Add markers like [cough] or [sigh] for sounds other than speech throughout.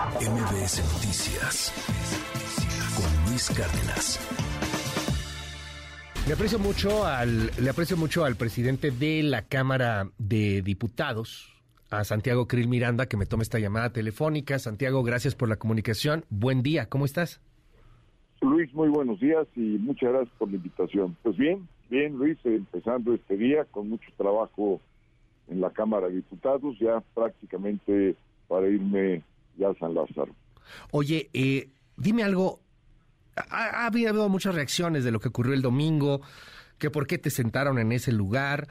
MBS Noticias con Luis Cárdenas. Le aprecio mucho al, le aprecio mucho al presidente de la Cámara de Diputados, a Santiago Krill Miranda, que me tome esta llamada telefónica. Santiago, gracias por la comunicación. Buen día, ¿cómo estás? Luis, muy buenos días y muchas gracias por la invitación. Pues bien, bien, Luis, empezando este día con mucho trabajo en la Cámara de Diputados, ya prácticamente para irme ya San Lázaro. Oye, eh, dime algo, ha, habido muchas reacciones de lo que ocurrió el domingo, que por qué te sentaron en ese lugar,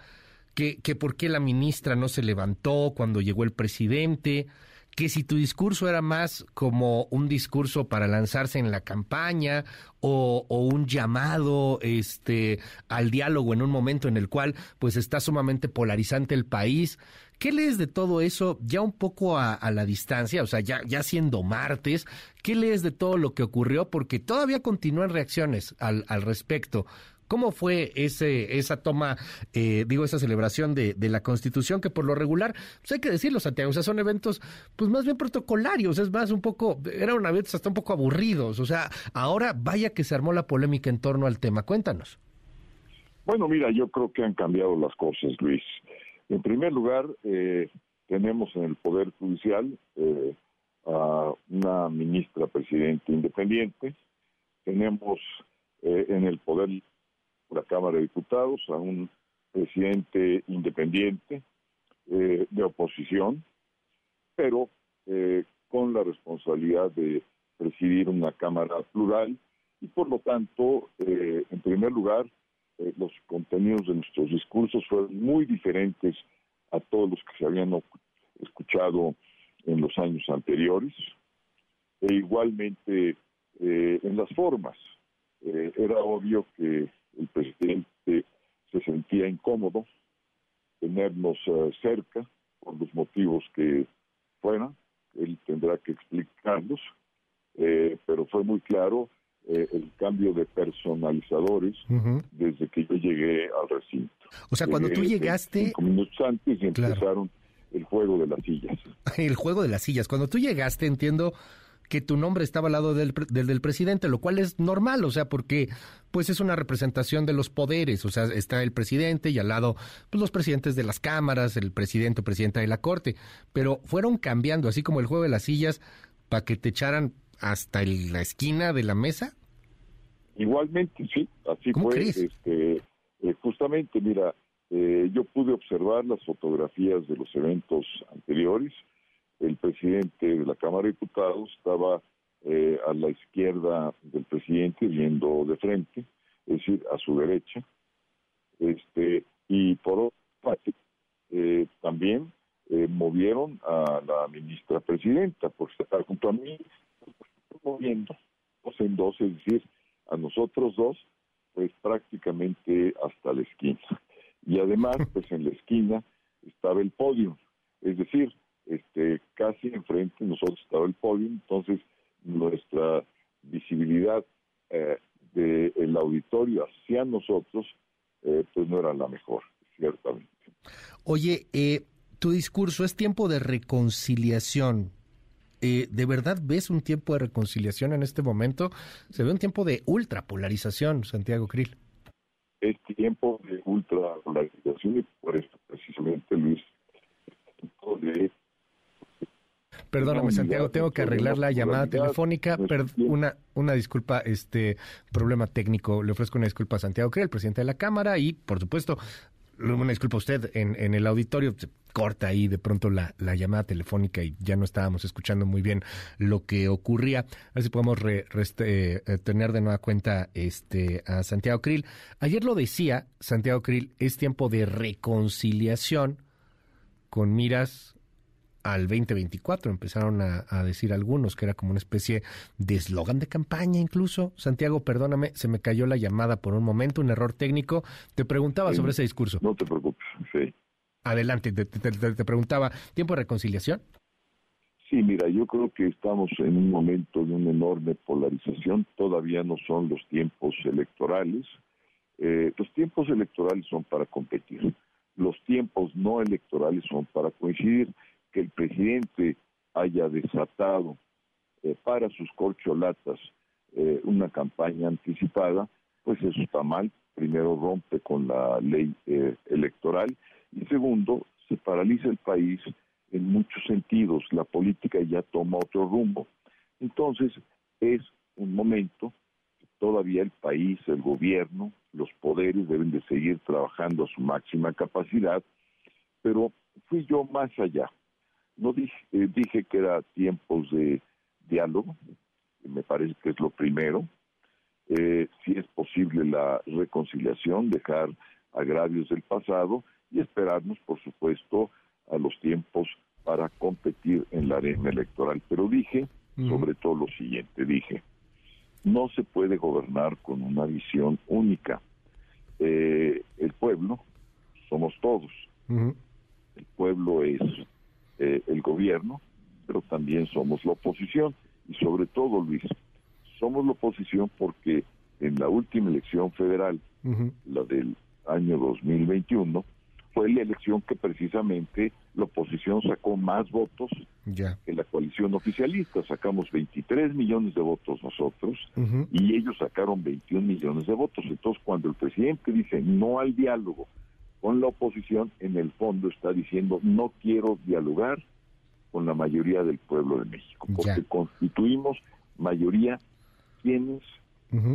que, que por qué la ministra no se levantó cuando llegó el presidente, que si tu discurso era más como un discurso para lanzarse en la campaña o, un llamado este al diálogo en un momento en el cual pues está sumamente polarizante el país. ¿Qué lees de todo eso ya un poco a, la distancia? O sea, ya, ya siendo martes, ¿qué lees de todo lo que ocurrió? Porque todavía continúan reacciones al, al respecto. ¿Cómo fue ese, esa toma, eh, digo, esa celebración de, la Constitución, que por lo regular, pues hay que decirlo, Santiago, o sea, son eventos, pues más bien protocolarios, es más un poco, eran eventos hasta un poco aburridos, o sea, ahora vaya que se armó la polémica en torno al tema, cuéntanos. Bueno, mira, yo creo que han cambiado las cosas, Luis. En primer lugar, eh, tenemos en el Poder Judicial eh, a una ministra presidente independiente, tenemos en el Poder la Cámara de Diputados, a un presidente independiente eh, de oposición, pero eh, con la responsabilidad de presidir una Cámara plural. Y por lo tanto, eh, en primer lugar, los contenidos de nuestros discursos fueron muy diferentes a todos los que se habían escuchado en los años anteriores e igualmente en las formas. era obvio que el presidente se sentía incómodo tenernos eh, cerca por los motivos que fueran, él tendrá que explicarlos, eh, pero fue muy claro eh, el cambio de personalizadores desde que yo llegué al recinto. O sea, cuando tú llegaste... Cinco minutos antes y empezaron el juego de las sillas. [laughs] el juego de las sillas. Cuando tú llegaste, entiendo que tu nombre estaba al lado del, del, presidente, lo cual es normal, o sea, porque pues es una representación de los poderes, o sea, está el presidente y al lado pues, los presidentes de las cámaras, el presidente o presidenta de la corte, pero fueron cambiando, así como el juego de las sillas, para que te echaran hasta la esquina de la mesa. Igualmente, sí, así fue. Este, eh, justamente, mira, eh, yo pude observar las fotografías de los eventos anteriores el presidente de la Cámara de Diputados estaba eh, a la izquierda del presidente, viendo de frente, es decir, a su derecha. Este, y por otra parte, eh, también eh, movieron a la ministra presidenta, por estar junto a mí, moviendo dos en dos, es decir, a nosotros dos, pues prácticamente hasta la esquina. Y además, [laughs] pues en la esquina estaba el podio, es decir, este, casi enfrente nosotros estaba el podio, entonces nuestra visibilidad eh, del auditorio hacia nosotros eh, pues no era la mejor, ciertamente. Oye, eh, tu discurso es tiempo de reconciliación. Eh, ¿De verdad ves un tiempo de reconciliación en este momento? Se ve un tiempo de ultrapolarización, Santiago Krill. Es tiempo de ultrapolarización y por eso precisamente, Luis, de Perdóname, Santiago, tengo que arreglar la llamada telefónica. una, una disculpa, este problema técnico. Le ofrezco una disculpa a Santiago, que el presidente de la Cámara, y por supuesto, una disculpa a usted en, en el auditorio. Se corta ahí de pronto la, la, llamada telefónica y ya no estábamos escuchando muy bien lo que ocurría. A ver si podemos eh, tener de nueva cuenta este, a Santiago Krill. Ayer lo decía, Santiago Krill, es tiempo de reconciliación con miras al 2024. Empezaron a, decir algunos que era como una especie de eslogan de campaña incluso. Santiago, perdóname, se me cayó la llamada por un momento, un error técnico. Te preguntaba sobre ese discurso. No te preocupes, sí. Adelante, te, te, preguntaba, ¿tiempo de reconciliación? Sí, mira, yo creo que estamos en un momento de una enorme polarización. Todavía no son los tiempos electorales. Eh, los tiempos electorales son para competir. Los tiempos no electorales son para coincidir que el presidente haya desatado eh, para sus corcholatas eh, una campaña anticipada, pues eso está mal. Primero rompe con la ley eh, electoral y segundo, se paraliza el país en muchos sentidos. La política ya toma otro rumbo. Entonces, es un momento que todavía el país, el gobierno, los poderes deben de seguir trabajando a su máxima capacidad, pero fui yo más allá. No dije, eh, dije que era tiempos de diálogo, me parece que es lo primero. Eh, si es posible la reconciliación, dejar agravios del pasado y esperarnos, por supuesto, a los tiempos para competir en la arena electoral. Pero dije, sobre todo lo siguiente, dije, no se puede gobernar con una visión única. Eh, el pueblo somos todos. El pueblo es eh, el gobierno, pero también somos la oposición. Y sobre todo, Luis, somos la oposición porque en la última elección federal, la del año 2021, fue la elección que precisamente la oposición sacó más votos que la coalición oficialista. Sacamos 23 millones de votos nosotros y ellos sacaron 21 millones de votos. Entonces, cuando el presidente dice no al diálogo con la oposición, en el fondo está diciendo no quiero dialogar con la mayoría del pueblo de México, porque constituimos mayoría quienes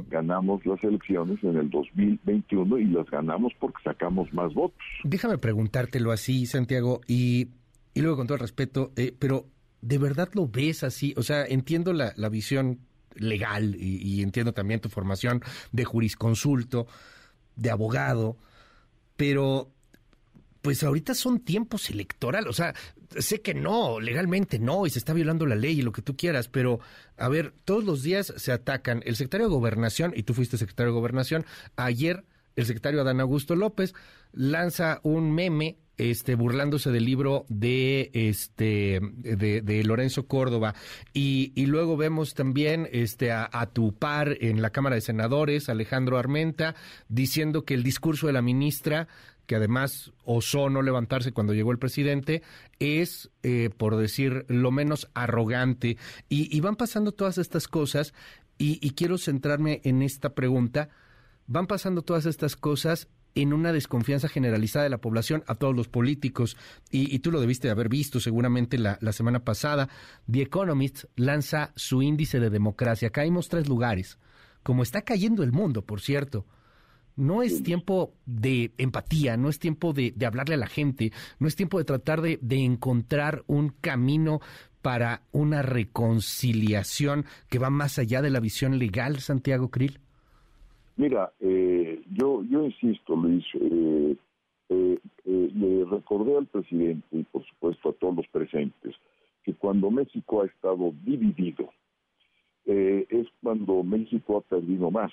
ganamos las elecciones en el 2021 y las ganamos porque sacamos más votos. Déjame preguntártelo así, Santiago, y, y luego con todo el respeto, eh, pero ¿de verdad lo ves así? O sea, entiendo la, la visión legal y, y, entiendo también tu formación de jurisconsulto, de abogado, pero pues ahorita son tiempos electorales, o sea, sé que no, legalmente no, y se está violando la ley y lo que tú quieras, pero a ver, todos los días se atacan. El secretario de Gobernación, y tú fuiste secretario de Gobernación, ayer el secretario Adán Augusto López lanza un meme este burlándose del libro de este de, Lorenzo Córdoba y, y, luego vemos también este a, tu par en la Cámara de Senadores Alejandro Armenta diciendo que el discurso de la ministra que además osó no levantarse cuando llegó el presidente, es, eh, por decir lo menos, arrogante. Y, van pasando todas estas cosas, y, quiero centrarme en esta pregunta. Van pasando todas estas cosas en una desconfianza generalizada de la población a todos los políticos. Y, tú lo debiste haber visto seguramente la, la, semana pasada. The Economist lanza su índice de democracia. Caímos tres lugares. Como está cayendo el mundo, por cierto. No es tiempo de empatía, no es tiempo de, hablarle a la gente, no es tiempo de tratar de, encontrar un camino para una reconciliación que va más allá de la visión legal, Santiago Krill? Mira, eh, yo, yo insisto, Luis, eh, eh, le recordé al presidente y por supuesto a todos los presentes que cuando México ha estado dividido, es cuando México ha perdido más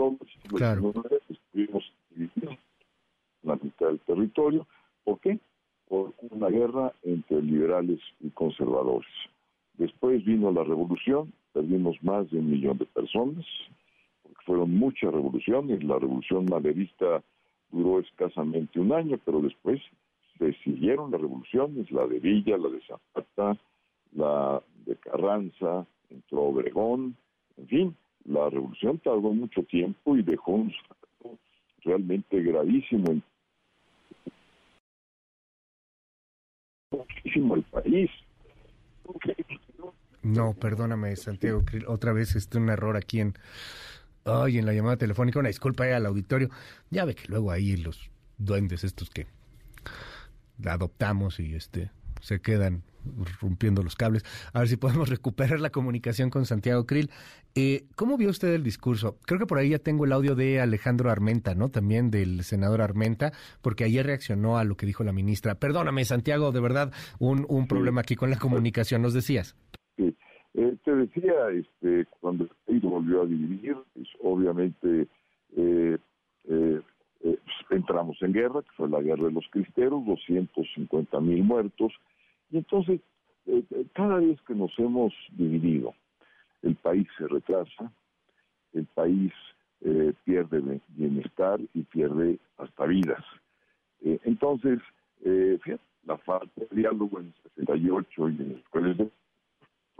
todos claro. estuvimos divididos la mitad del territorio. ¿Por qué? Por una guerra entre liberales y conservadores. Después vino la revolución, perdimos más de un millón de personas, fueron muchas revoluciones. La revolución maderista duró escasamente un año, pero después se siguieron las revoluciones, la de Villa, la de Zapata, la de Carranza, entró Obregón, en fin, la revolución tardó mucho tiempo y dejó un salto realmente gravísimo muchísimo el país. No, perdóname, Santiago, otra vez este un error aquí en ay, en la llamada telefónica, una disculpa al auditorio. Ya ve que luego ahí los duendes estos que adoptamos y este se quedan rompiendo los cables. A ver si podemos [laughs] recuperar la comunicación con Santiago Krill. Eh, ¿Cómo vio usted el discurso? Creo que por ahí ya tengo el audio de Alejandro Armenta, ¿no? También del senador Armenta, porque ayer reaccionó a lo que dijo la ministra. Perdóname, Santiago, de verdad, un, un problema aquí con la comunicación, nos decías. Eh, te decía, este, cuando el país volvió a dividir, pues, obviamente eh, eh, pues, entramos en guerra, que fue la guerra de los cristeros, 250 mil muertos, y entonces, eh, eh, cada vez que nos hemos dividido, el país se retrasa, el país eh, pierde bienestar y pierde hasta vidas. entonces, fíjate, la falta de diálogo en el 68 y en el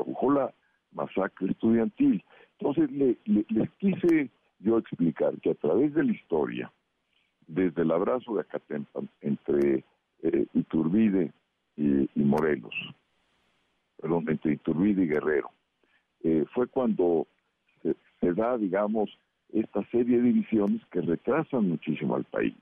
produjo la, masacre estudiantil. Entonces le, les quise yo explicar que a través de la historia, desde el abrazo de Acatempan entre eh, Iturbide y, Morelos, perdón, entre Iturbide y Guerrero, eh, fue cuando se, da, digamos, esta serie de divisiones que retrasan muchísimo al país.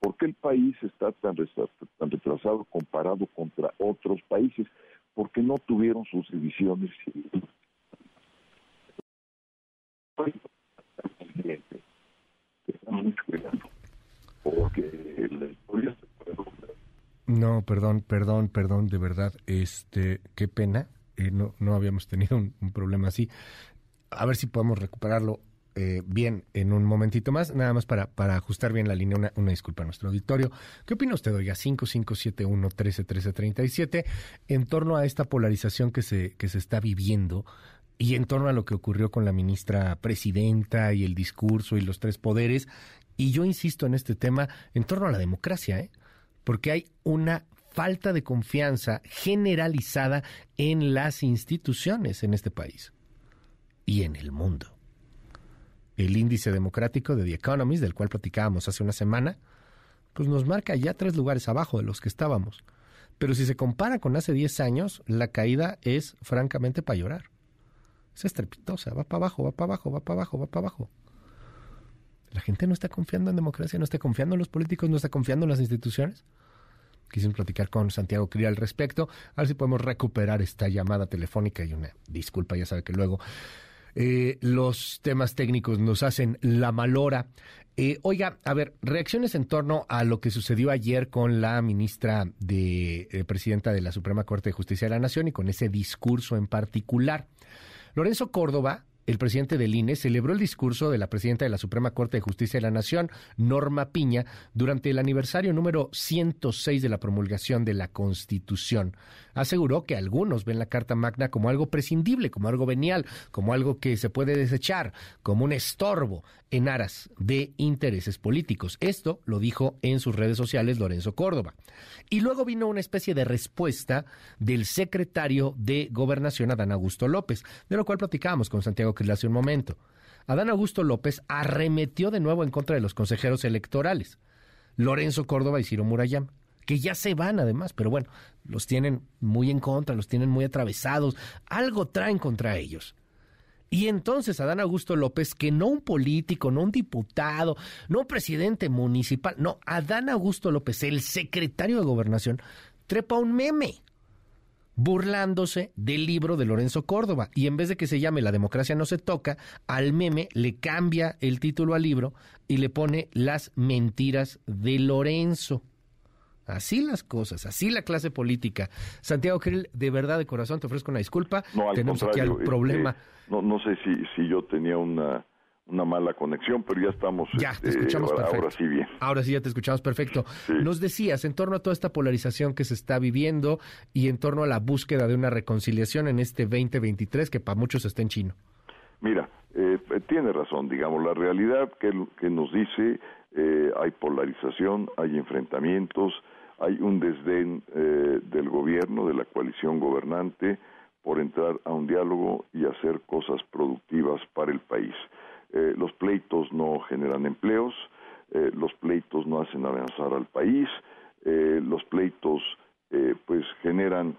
¿Por qué el país está tan retrasado comparado contra otros países? Porque no tuvieron sus divisiones no, perdón, perdón, perdón, de verdad, este, qué pena, eh, no, no habíamos tenido un, problema así. A ver si podemos recuperarlo eh, bien en un momentito más, nada más para, para ajustar bien la línea, una, una disculpa a nuestro auditorio. ¿Qué opina usted, oiga, 5571-131337, en torno a esta polarización que se, que se está viviendo y en torno a lo que ocurrió con la ministra presidenta y el discurso y los tres poderes. Y yo insisto en este tema en torno a la democracia, ¿eh? porque hay una falta de confianza generalizada en las instituciones en este país y en el mundo. El índice democrático de The Economist, del cual platicábamos hace una semana, pues nos marca ya tres lugares abajo de los que estábamos. Pero si se compara con hace 10 años, la caída es francamente para llorar es estrepitosa, va para abajo, va para abajo, va para abajo, va para abajo. La gente no está confiando en democracia, no está confiando en los políticos, no está confiando en las instituciones. Quisimos platicar con Santiago Cría al respecto, a ver si podemos recuperar esta llamada telefónica y una disculpa, ya sabe que luego eh, los temas técnicos nos hacen la malora. Eh, oiga, a ver, reacciones en torno a lo que sucedió ayer con la ministra de eh, presidenta de la Suprema Corte de Justicia de la Nación y con ese discurso en particular. Lorenzo Córdoba, el presidente del INE celebró el discurso de la presidenta de la Suprema Corte de Justicia de la Nación, Norma Piña, durante el aniversario número 106 de la promulgación de la Constitución. Aseguró que algunos ven la Carta Magna como algo prescindible, como algo venial, como algo que se puede desechar, como un estorbo en aras de intereses políticos. Esto lo dijo en sus redes sociales Lorenzo Córdoba. Y luego vino una especie de respuesta del secretario de Gobernación, Adán Augusto López, de lo cual platicábamos con Santiago Hace un momento. Adán Augusto López arremetió de nuevo en contra de los consejeros electorales, Lorenzo Córdoba y Ciro Murayam, que ya se van además, pero bueno, los tienen muy en contra, los tienen muy atravesados, algo traen contra ellos. Y entonces Adán Augusto López, que no un político, no un diputado, no un presidente municipal, no, Adán Augusto López, el secretario de gobernación, trepa un meme burlándose del libro de Lorenzo Córdoba. Y en vez de que se llame La democracia no se toca, al meme le cambia el título al libro y le pone Las mentiras de Lorenzo. Así las cosas, así la clase política. Santiago Krill, de verdad, de corazón, te ofrezco una disculpa. No, Tenemos aquí el problema. no, no sé si, si yo tenía una, una mala conexión, pero ya estamos. Ya, te este, escuchamos ahora, perfecto. Ahora sí bien. Ahora sí ya te escuchamos perfecto. Nos decías, en torno a toda esta polarización que se está viviendo y en torno a la búsqueda de una reconciliación en este 2023 que para muchos está en chino. Mira, eh, tiene razón, digamos, la realidad que, que nos dice eh, hay polarización, hay enfrentamientos, hay un desdén eh, del gobierno, de la coalición gobernante, por entrar a un diálogo y hacer cosas productivas para el país. Eh, los pleitos no generan empleos, eh, los pleitos no hacen avanzar al país, los pleitos pues generan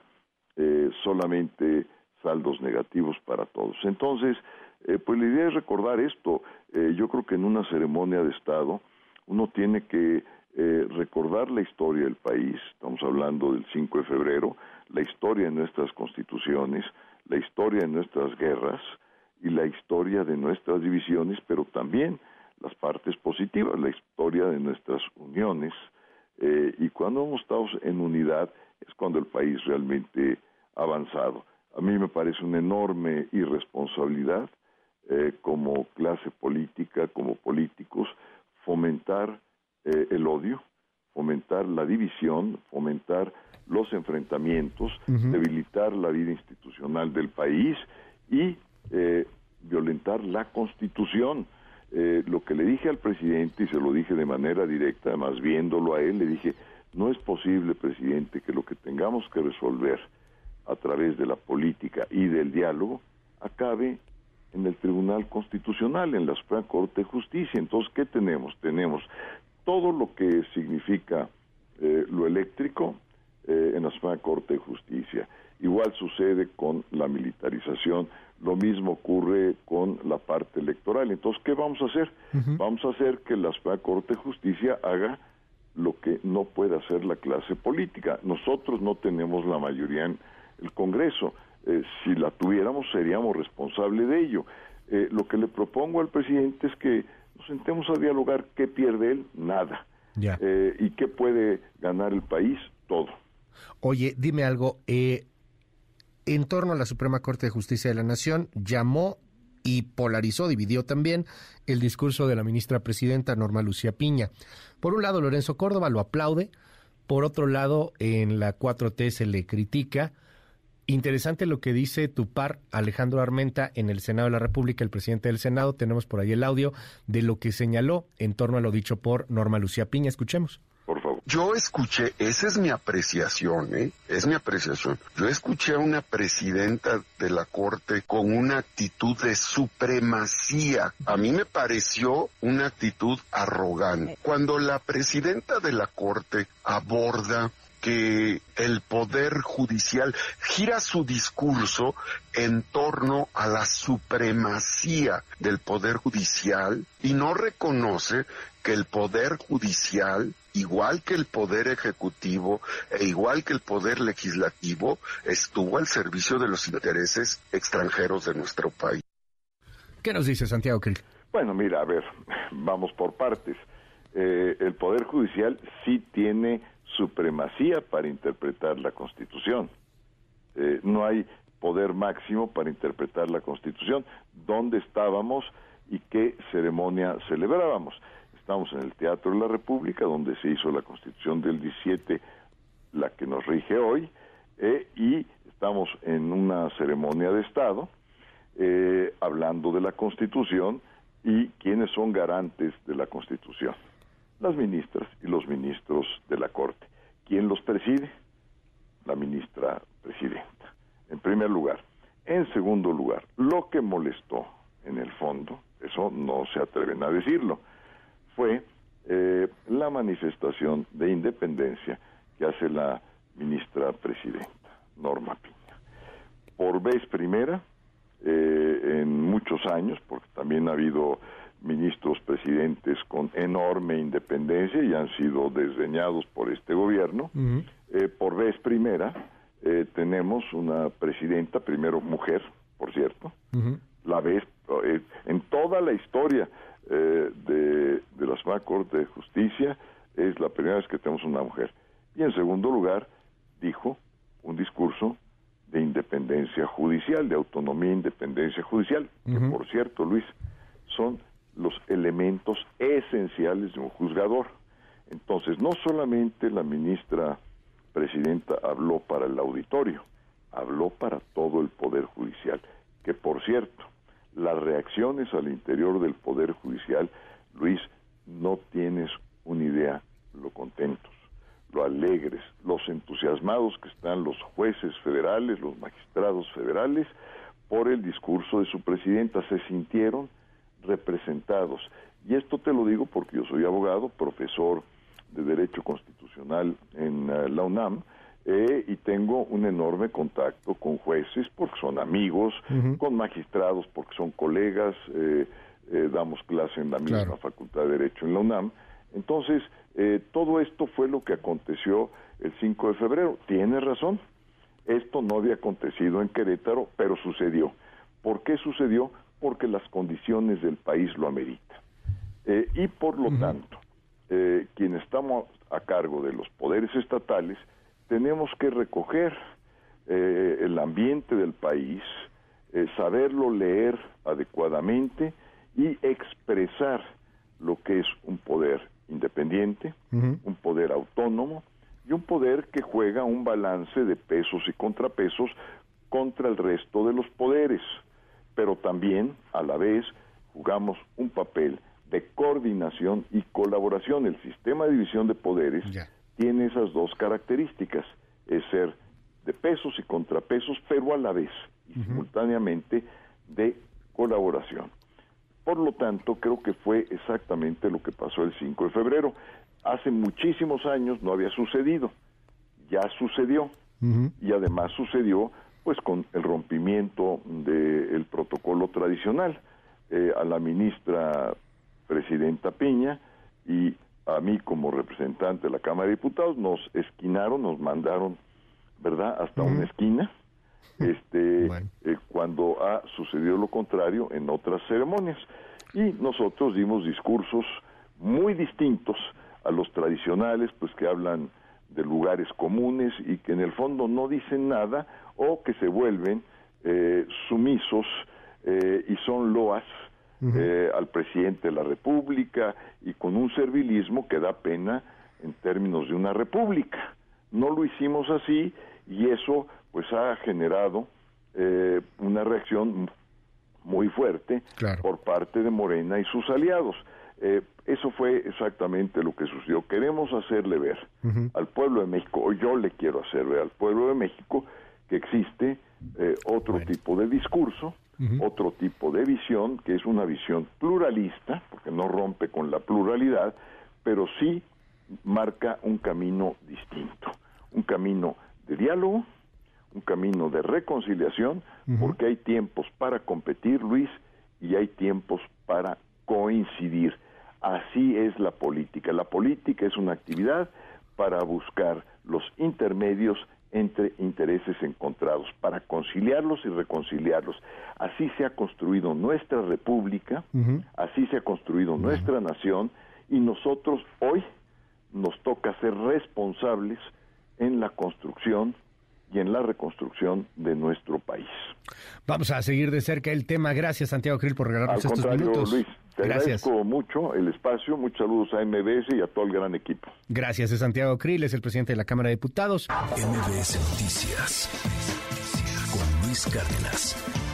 solamente saldos negativos para todos. Entonces, pues la idea es recordar esto. yo creo que en una ceremonia de Estado uno tiene que eh, recordar la historia del país, estamos hablando del 5 de febrero, la historia de nuestras constituciones, la historia de nuestras guerras y la historia de nuestras divisiones, pero también las partes positivas, la historia de nuestras uniones. Eh, y cuando hemos estado en unidad es cuando el país realmente ha avanzado. A mí me parece una enorme irresponsabilidad eh, como clase política, como políticos, fomentar eh, el odio, fomentar la división, fomentar los enfrentamientos, debilitar la vida institucional del país y eh, violentar la constitución. Eh, lo que le dije al presidente, y se lo dije de manera directa, además viéndolo a él, le dije, no es posible, presidente, que lo que tengamos que resolver a través de la política y del diálogo acabe en el Tribunal Constitucional, en la Suprema Corte de Justicia. Entonces, ¿qué tenemos? Tenemos todo lo que significa eh, lo eléctrico eh, en la Suprema Corte de Justicia. Igual sucede con la militarización, lo mismo ocurre con la parte electoral. Entonces, ¿qué vamos a hacer? Vamos a hacer que la Suprema Corte de Justicia haga lo que no puede hacer la clase política. Nosotros no tenemos la mayoría en el Congreso. Eh, si la tuviéramos, seríamos responsables de ello. Eh, lo que le propongo al presidente es que nos sentemos a dialogar qué pierde él, nada. Eh, y qué puede ganar el país, todo. Oye, dime algo. En torno a la Suprema Corte de Justicia de la Nación, llamó y polarizó, dividió también el discurso de la ministra presidenta Norma Lucía Piña. Por un lado, Lorenzo Córdoba lo aplaude, por otro lado, en la 4T se le critica. Interesante lo que dice tu par Alejandro Armenta en el Senado de la República, el presidente del Senado. Tenemos por ahí el audio de lo que señaló en torno a lo dicho por Norma Lucía Piña. Escuchemos. Yo escuché, esa es mi apreciación, ¿eh? Es mi apreciación. Yo escuché a una presidenta de la Corte con una actitud de supremacía. A mí me pareció una actitud arrogante. Cuando la presidenta de la Corte aborda que el poder judicial gira su discurso en torno a la supremacía del poder judicial y no reconoce que el poder judicial, igual que el poder ejecutivo e igual que el poder legislativo, estuvo al servicio de los intereses extranjeros de nuestro país. ¿Qué nos dice Santiago Krill? Bueno, mira, a ver, [laughs] vamos por partes. Eh, el Poder Judicial sí tiene supremacía para interpretar la Constitución. Eh, no hay poder máximo para interpretar la Constitución. ¿Dónde estábamos y qué ceremonia celebrábamos? Estamos en el Teatro de la República, donde se hizo la Constitución del 17, la que nos rige hoy, eh, y estamos en una ceremonia de Estado, eh, hablando de la Constitución y quiénes son garantes de la Constitución las ministras y los ministros de la Corte. ¿Quién los preside? La ministra presidenta, en primer lugar. En segundo lugar, lo que molestó en el fondo, eso no se atreven a decirlo, fue eh, la manifestación de independencia que hace la ministra presidenta, Norma Piña. Por vez primera, eh, en muchos años, porque también ha habido ministros presidentes con enorme independencia y han sido desdeñados por este gobierno. Eh, por vez primera eh, tenemos una presidenta, primero mujer, por cierto, la vez eh, en toda la historia de, de la Suprema Corte de Justicia es la primera vez que tenemos una mujer. Y en segundo lugar dijo un discurso de independencia judicial, de autonomía e independencia judicial, que por cierto, Luis, son los elementos esenciales de un juzgador. Entonces, no solamente la ministra presidenta habló para el auditorio, habló para todo el Poder Judicial, que por cierto, las reacciones al interior del Poder Judicial, Luis, no tienes una idea lo contentos, lo alegres, los entusiasmados que están los jueces federales, los magistrados federales, por el discurso de su presidenta, se sintieron representados. Y esto te lo digo porque yo soy abogado, profesor de Derecho Constitucional en eh, la UNAM, eh, y tengo un enorme contacto con jueces porque son amigos, con magistrados porque son colegas, eh, damos clase en la misma Facultad de Derecho en la UNAM. Entonces, todo esto fue lo que aconteció el 5 de febrero. Tiene razón, esto no había acontecido en Querétaro, pero sucedió. ¿Por qué sucedió? porque las condiciones del país lo ameritan. Eh, y por lo tanto, eh, quienes estamos a cargo de los poderes estatales, tenemos que recoger eh, el ambiente del país, saberlo leer adecuadamente y expresar lo que es un poder independiente, un poder autónomo y un poder que juega un balance de pesos y contrapesos contra el resto de los poderes. Pero también a la vez jugamos un papel de coordinación y colaboración. El sistema de división de poderes tiene esas dos características, es ser de pesos y contrapesos, pero a la vez y simultáneamente de colaboración. Por lo tanto, creo que fue exactamente lo que pasó el 5 de febrero. Hace muchísimos años no había sucedido, ya sucedió y además sucedió pues con el rompimiento del protocolo tradicional. Eh, a la ministra presidenta Piña y a mí como representante de la Cámara de Diputados nos esquinaron, nos mandaron, ¿verdad?, hasta una esquina, este, eh, cuando ha sucedido lo contrario en otras ceremonias. Y nosotros dimos discursos muy distintos a los tradicionales, pues que hablan de lugares comunes y que en el fondo no dicen nada o que se vuelven eh, sumisos eh, y son loas eh, al presidente de la República y con un servilismo que da pena en términos de una república. No lo hicimos así y eso pues ha generado eh, una reacción muy fuerte por parte de Morena y sus aliados. Eh, eso fue exactamente lo que sucedió. Queremos hacerle ver al pueblo de México, o yo le quiero hacer ver al pueblo de México, que existe otro tipo de discurso, otro tipo de visión, que es una visión pluralista, porque no rompe con la pluralidad, pero sí marca un camino distinto, un camino de diálogo, un camino de reconciliación, porque hay tiempos para competir, Luis, y hay tiempos para coincidir. Así es la política. La política es una actividad para buscar los intermedios entre intereses encontrados, para conciliarlos y reconciliarlos. Así se ha construido nuestra república, así se ha construido nuestra nación y nosotros hoy nos toca ser responsables en la construcción y en la reconstrucción de nuestro país. Vamos a seguir de cerca el tema. Gracias, Santiago Krill, por regalarnos estos minutos. Luis, te agradezco mucho el espacio. Muchos saludos a MBS y a todo el gran equipo. Gracias, es Santiago Krill, es el presidente de la Cámara de Diputados. MBS Noticias con Luis Cárdenas.